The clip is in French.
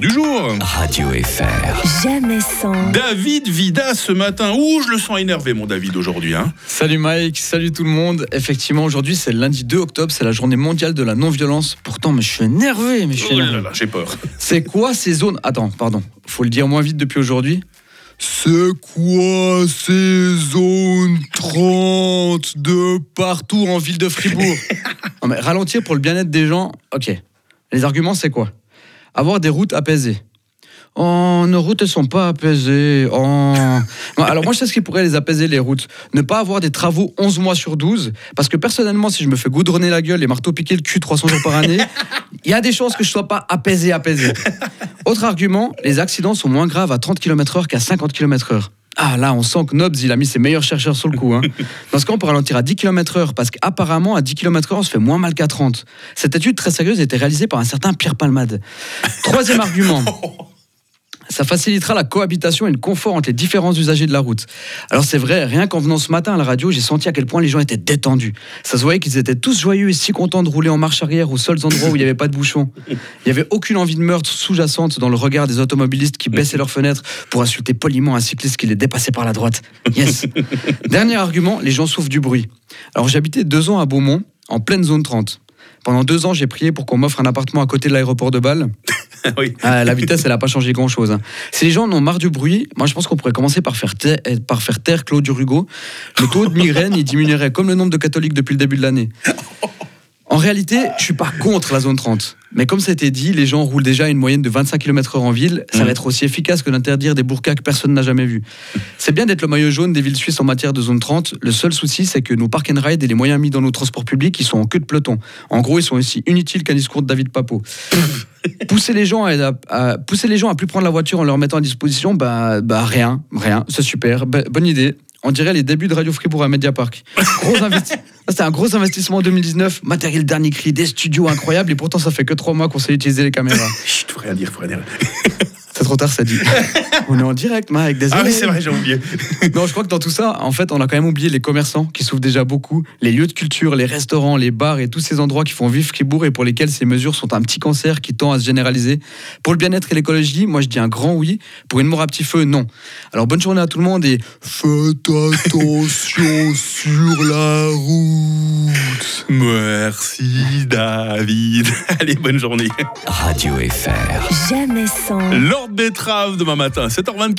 Du jour. Radio FR. Jamais sans. David Vida ce matin. Ouh, je le sens énervé, mon David, aujourd'hui. Hein. Salut Mike, salut tout le monde. Effectivement, aujourd'hui c'est le lundi 2 octobre, c'est la journée mondiale de la non-violence. Pourtant, mais je suis énervé, mais je suis Oh là énervé. là, j'ai peur. C'est quoi ces zones? Attends, pardon, faut le dire moins vite depuis aujourd'hui. C'est quoi ces zones 30 de partout en ville de Fribourg? Non mais ralentir pour le bien-être des gens, ok. Les arguments c'est quoi? Avoir des routes apaisées. Oh, nos routes, elles sont pas apaisées. Oh. Alors moi, je sais ce qui pourrait les apaiser, les routes. Ne pas avoir des travaux 11 mois sur 12. Parce que personnellement, si je me fais goudronner la gueule et marteau piquer le cul 300 jours par année, il y a des chances que je sois pas apaisé, apaisé. Autre argument, les accidents sont moins graves à 30 km/h qu'à 50 km/h. Ah là, on sent que Nobs, il a mis ses meilleurs chercheurs sur le coup. Hein. Dans ce cas, on peut ralentir à 10 km/h parce qu'apparemment, à 10 km/h, on se fait moins mal qu'à 30. Cette étude très sérieuse a été réalisée par un certain Pierre Palmade. Troisième argument. Ça facilitera la cohabitation et le confort entre les différents usagers de la route. Alors c'est vrai, rien qu'en venant ce matin à la radio, j'ai senti à quel point les gens étaient détendus. Ça se voyait qu'ils étaient tous joyeux et si contents de rouler en marche arrière aux seuls endroits où il n'y avait pas de bouchons. Il n'y avait aucune envie de meurtre sous-jacente dans le regard des automobilistes qui baissaient leurs fenêtres pour insulter poliment un cycliste qui les dépassait par la droite. Yes. Dernier argument, les gens souffrent du bruit. Alors j'habitais deux ans à Beaumont, en pleine zone 30. Pendant deux ans, j'ai prié pour qu'on m'offre un appartement à côté de l'aéroport de Bâle. oui. Ah, la vitesse, elle n'a pas changé grand-chose. hein. Si les gens en ont marre du bruit, moi je pense qu'on pourrait commencer par faire, taire, par faire taire Claude Rugo. Le taux de migraine, il diminuerait comme le nombre de catholiques depuis le début de l'année. En réalité, je suis pas contre la zone 30. Mais comme ça a été dit, les gens roulent déjà à une moyenne de 25 km/h en ville. Ça va être aussi efficace que d'interdire des burkas que personne n'a jamais vus. C'est bien d'être le maillot jaune des villes suisses en matière de zone 30. Le seul souci, c'est que nos park and ride et les moyens mis dans nos transports publics, ils sont en queue de peloton. En gros, ils sont aussi inutiles qu'un discours de David Papo. Pousser les gens à, à- pousser les gens à plus prendre la voiture en leur mettant à disposition, bah, bah rien, rien. C'est super, Bah, bonne idée. On dirait les débuts de Radio Fribourg à Mediapark. Gros investi- C'était un gros investissement en 2019, matériel dernier cri, des studios incroyables, et pourtant ça fait que trois mois qu'on sait utiliser les caméras. Chut, faut rien dire, faut rien dire. C'est trop tard, ça dit. On est en direct, Mike, désolé. Ah oui, c'est vrai, j'ai oublié. Non, je crois que dans tout ça, en fait, on a quand même oublié les commerçants qui souffrent déjà beaucoup, les lieux de culture, les restaurants, les bars et tous ces endroits qui font vivre Fribourg et pour lesquels ces mesures sont un petit cancer qui tend à se généraliser. Pour le bien-être et l'écologie, moi je dis un grand oui. Pour une mort à petit feu, non. Alors bonne journée à tout le monde et faites attention sur la route. Merci, David. Allez, bonne journée. Radio FR. Jamais sans. Lord Betrave demain matin, 7h24.